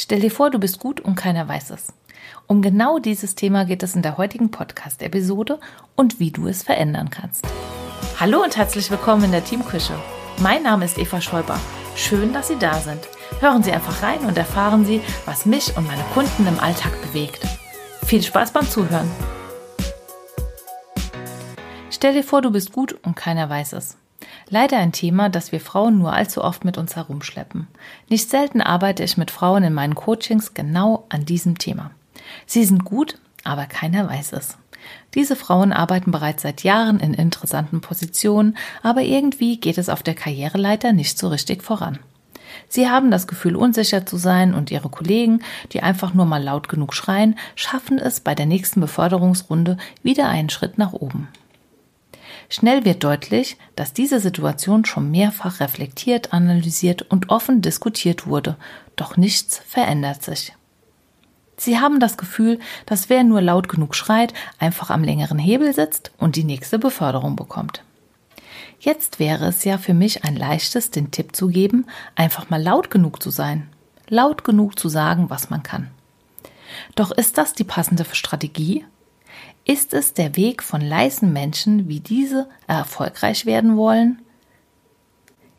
Stell dir vor, du bist gut und keiner weiß es. Um genau dieses Thema geht es in der heutigen Podcast-Episode und wie du es verändern kannst. Hallo und herzlich willkommen in der Teamküche. Mein Name ist Eva Schäuber. Schön, dass Sie da sind. Hören Sie einfach rein und erfahren Sie, was mich und meine Kunden im Alltag bewegt. Viel Spaß beim Zuhören. Stell dir vor, du bist gut und keiner weiß es. Leider ein Thema, das wir Frauen nur allzu oft mit uns herumschleppen. Nicht selten arbeite ich mit Frauen in meinen Coachings genau an diesem Thema. Sie sind gut, aber keiner weiß es. Diese Frauen arbeiten bereits seit Jahren in interessanten Positionen, aber irgendwie geht es auf der Karriereleiter nicht so richtig voran. Sie haben das Gefühl, unsicher zu sein und ihre Kollegen, die einfach nur mal laut genug schreien, schaffen es bei der nächsten Beförderungsrunde wieder einen Schritt nach oben. Schnell wird deutlich, dass diese Situation schon mehrfach reflektiert, analysiert und offen diskutiert wurde, doch nichts verändert sich. Sie haben das Gefühl, dass wer nur laut genug schreit, einfach am längeren Hebel sitzt und die nächste Beförderung bekommt. Jetzt wäre es ja für mich ein leichtes, den Tipp zu geben, einfach mal laut genug zu sein, laut genug zu sagen, was man kann. Doch ist das die passende Strategie? Ist es der Weg von leisen Menschen, wie diese erfolgreich werden wollen?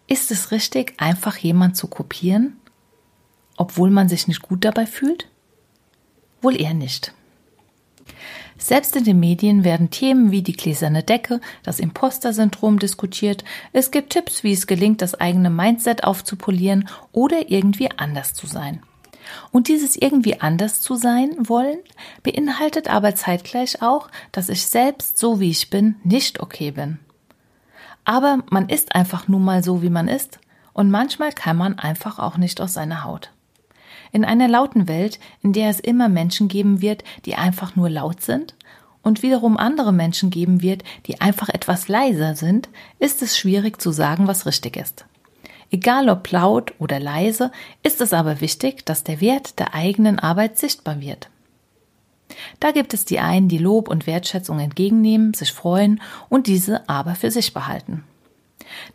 Ist es richtig, einfach jemand zu kopieren, obwohl man sich nicht gut dabei fühlt? Wohl eher nicht. Selbst in den Medien werden Themen wie die gläserne Decke, das Imposter-Syndrom diskutiert. Es gibt Tipps, wie es gelingt, das eigene Mindset aufzupolieren oder irgendwie anders zu sein. Und dieses irgendwie anders zu sein wollen, beinhaltet aber zeitgleich auch, dass ich selbst so wie ich bin nicht okay bin. Aber man ist einfach nun mal so, wie man ist, und manchmal kann man einfach auch nicht aus seiner Haut. In einer lauten Welt, in der es immer Menschen geben wird, die einfach nur laut sind, und wiederum andere Menschen geben wird, die einfach etwas leiser sind, ist es schwierig zu sagen, was richtig ist. Egal ob laut oder leise, ist es aber wichtig, dass der Wert der eigenen Arbeit sichtbar wird. Da gibt es die einen, die Lob und Wertschätzung entgegennehmen, sich freuen und diese aber für sich behalten.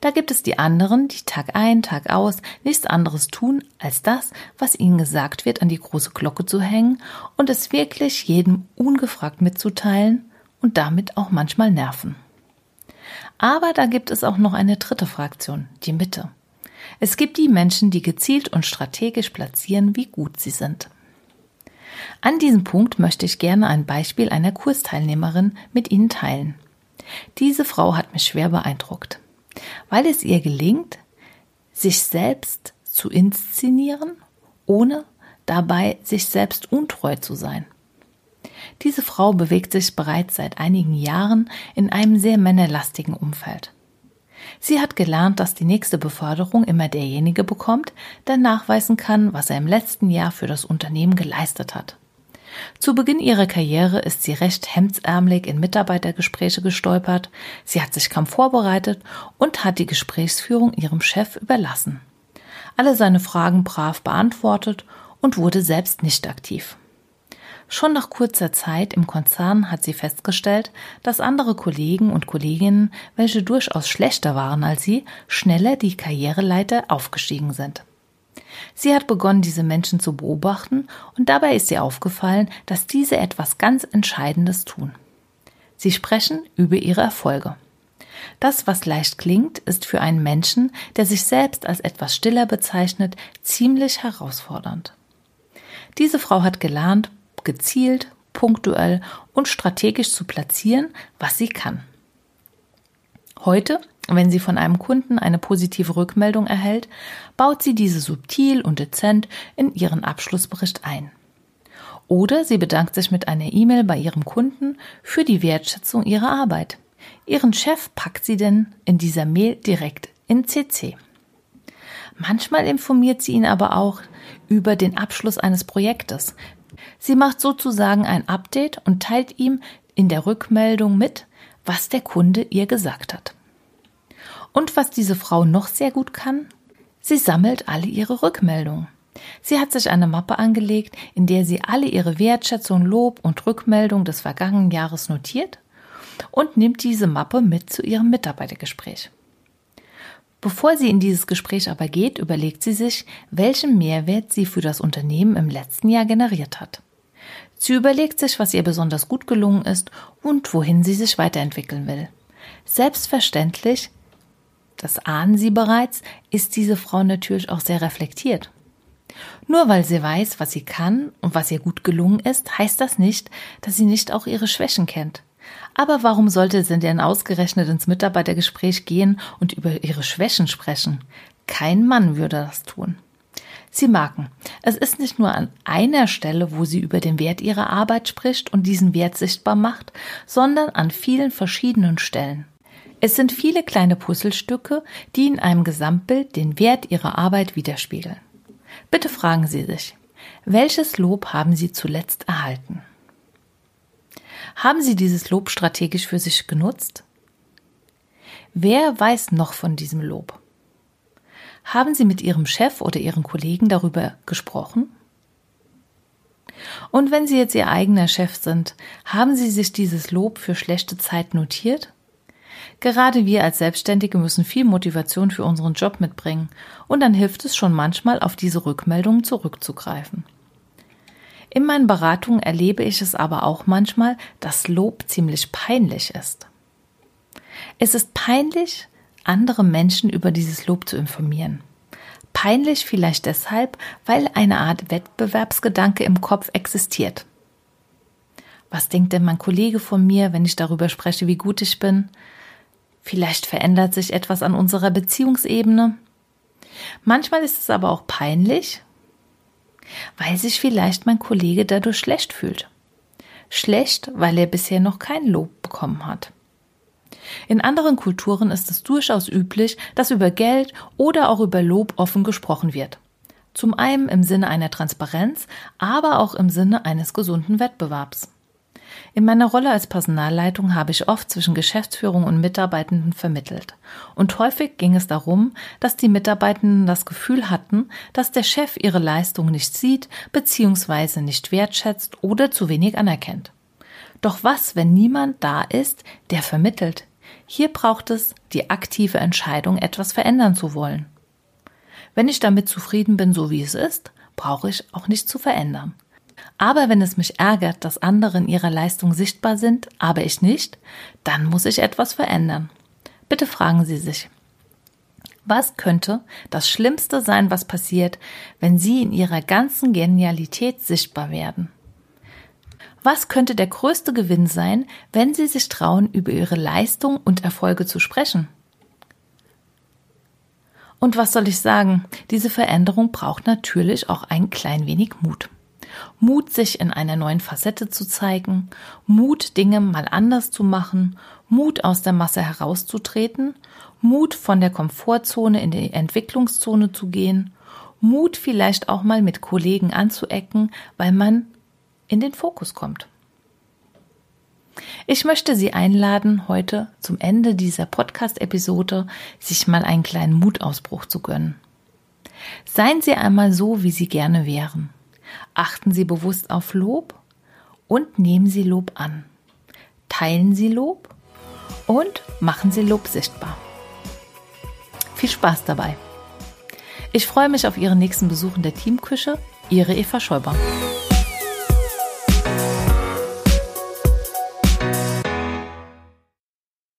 Da gibt es die anderen, die Tag ein, Tag aus nichts anderes tun, als das, was ihnen gesagt wird, an die große Glocke zu hängen und es wirklich jedem ungefragt mitzuteilen und damit auch manchmal nerven. Aber da gibt es auch noch eine dritte Fraktion, die Mitte. Es gibt die Menschen, die gezielt und strategisch platzieren, wie gut sie sind. An diesem Punkt möchte ich gerne ein Beispiel einer Kursteilnehmerin mit Ihnen teilen. Diese Frau hat mich schwer beeindruckt, weil es ihr gelingt, sich selbst zu inszenieren, ohne dabei sich selbst untreu zu sein. Diese Frau bewegt sich bereits seit einigen Jahren in einem sehr männerlastigen Umfeld. Sie hat gelernt, dass die nächste Beförderung immer derjenige bekommt, der nachweisen kann, was er im letzten Jahr für das Unternehmen geleistet hat. Zu Beginn ihrer Karriere ist sie recht hemdsärmelig in Mitarbeitergespräche gestolpert, sie hat sich kaum vorbereitet und hat die Gesprächsführung ihrem Chef überlassen. Alle seine Fragen brav beantwortet und wurde selbst nicht aktiv. Schon nach kurzer Zeit im Konzern hat sie festgestellt, dass andere Kollegen und Kolleginnen, welche durchaus schlechter waren als sie, schneller die Karriereleiter aufgestiegen sind. Sie hat begonnen, diese Menschen zu beobachten, und dabei ist ihr aufgefallen, dass diese etwas ganz Entscheidendes tun. Sie sprechen über ihre Erfolge. Das, was leicht klingt, ist für einen Menschen, der sich selbst als etwas stiller bezeichnet, ziemlich herausfordernd. Diese Frau hat gelernt, gezielt, punktuell und strategisch zu platzieren, was sie kann. Heute, wenn sie von einem Kunden eine positive Rückmeldung erhält, baut sie diese subtil und dezent in ihren Abschlussbericht ein. Oder sie bedankt sich mit einer E-Mail bei ihrem Kunden für die Wertschätzung ihrer Arbeit. Ihren Chef packt sie denn in dieser Mail direkt in CC. Manchmal informiert sie ihn aber auch über den Abschluss eines Projektes, Sie macht sozusagen ein Update und teilt ihm in der Rückmeldung mit, was der Kunde ihr gesagt hat. Und was diese Frau noch sehr gut kann? Sie sammelt alle ihre Rückmeldungen. Sie hat sich eine Mappe angelegt, in der sie alle ihre Wertschätzung, Lob und Rückmeldung des vergangenen Jahres notiert und nimmt diese Mappe mit zu ihrem Mitarbeitergespräch. Bevor sie in dieses Gespräch aber geht, überlegt sie sich, welchen Mehrwert sie für das Unternehmen im letzten Jahr generiert hat. Sie überlegt sich, was ihr besonders gut gelungen ist und wohin sie sich weiterentwickeln will. Selbstverständlich, das ahnen Sie bereits, ist diese Frau natürlich auch sehr reflektiert. Nur weil sie weiß, was sie kann und was ihr gut gelungen ist, heißt das nicht, dass sie nicht auch ihre Schwächen kennt. Aber warum sollte sie denn ausgerechnet ins Mitarbeitergespräch gehen und über ihre Schwächen sprechen? Kein Mann würde das tun. Sie merken, es ist nicht nur an einer Stelle, wo sie über den Wert ihrer Arbeit spricht und diesen Wert sichtbar macht, sondern an vielen verschiedenen Stellen. Es sind viele kleine Puzzlestücke, die in einem Gesamtbild den Wert ihrer Arbeit widerspiegeln. Bitte fragen Sie sich, welches Lob haben Sie zuletzt erhalten? Haben Sie dieses Lob strategisch für sich genutzt? Wer weiß noch von diesem Lob? Haben Sie mit Ihrem Chef oder Ihren Kollegen darüber gesprochen? Und wenn Sie jetzt Ihr eigener Chef sind, haben Sie sich dieses Lob für schlechte Zeit notiert? Gerade wir als Selbstständige müssen viel Motivation für unseren Job mitbringen und dann hilft es schon manchmal, auf diese Rückmeldungen zurückzugreifen. In meinen Beratungen erlebe ich es aber auch manchmal, dass Lob ziemlich peinlich ist. Es ist peinlich, andere Menschen über dieses Lob zu informieren. Peinlich vielleicht deshalb, weil eine Art Wettbewerbsgedanke im Kopf existiert. Was denkt denn mein Kollege von mir, wenn ich darüber spreche, wie gut ich bin? Vielleicht verändert sich etwas an unserer Beziehungsebene. Manchmal ist es aber auch peinlich, weil sich vielleicht mein Kollege dadurch schlecht fühlt. Schlecht, weil er bisher noch kein Lob bekommen hat. In anderen Kulturen ist es durchaus üblich, dass über Geld oder auch über Lob offen gesprochen wird. Zum einen im Sinne einer Transparenz, aber auch im Sinne eines gesunden Wettbewerbs. In meiner Rolle als Personalleitung habe ich oft zwischen Geschäftsführung und Mitarbeitenden vermittelt. Und häufig ging es darum, dass die Mitarbeitenden das Gefühl hatten, dass der Chef ihre Leistung nicht sieht bzw. nicht wertschätzt oder zu wenig anerkennt. Doch was, wenn niemand da ist, der vermittelt? Hier braucht es die aktive Entscheidung, etwas verändern zu wollen. Wenn ich damit zufrieden bin, so wie es ist, brauche ich auch nicht zu verändern. Aber wenn es mich ärgert, dass andere in ihrer Leistung sichtbar sind, aber ich nicht, dann muss ich etwas verändern. Bitte fragen Sie sich, was könnte das Schlimmste sein, was passiert, wenn Sie in Ihrer ganzen Genialität sichtbar werden? Was könnte der größte Gewinn sein, wenn Sie sich trauen, über Ihre Leistung und Erfolge zu sprechen? Und was soll ich sagen? Diese Veränderung braucht natürlich auch ein klein wenig Mut. Mut, sich in einer neuen Facette zu zeigen, Mut, Dinge mal anders zu machen, Mut, aus der Masse herauszutreten, Mut, von der Komfortzone in die Entwicklungszone zu gehen, Mut, vielleicht auch mal mit Kollegen anzuecken, weil man in den Fokus kommt. Ich möchte Sie einladen, heute zum Ende dieser Podcast-Episode sich mal einen kleinen Mutausbruch zu gönnen. Seien Sie einmal so, wie Sie gerne wären. Achten Sie bewusst auf Lob und nehmen Sie Lob an. Teilen Sie Lob und machen Sie Lob sichtbar. Viel Spaß dabei. Ich freue mich auf Ihren nächsten Besuch in der Teamküche. Ihre Eva Schäuber.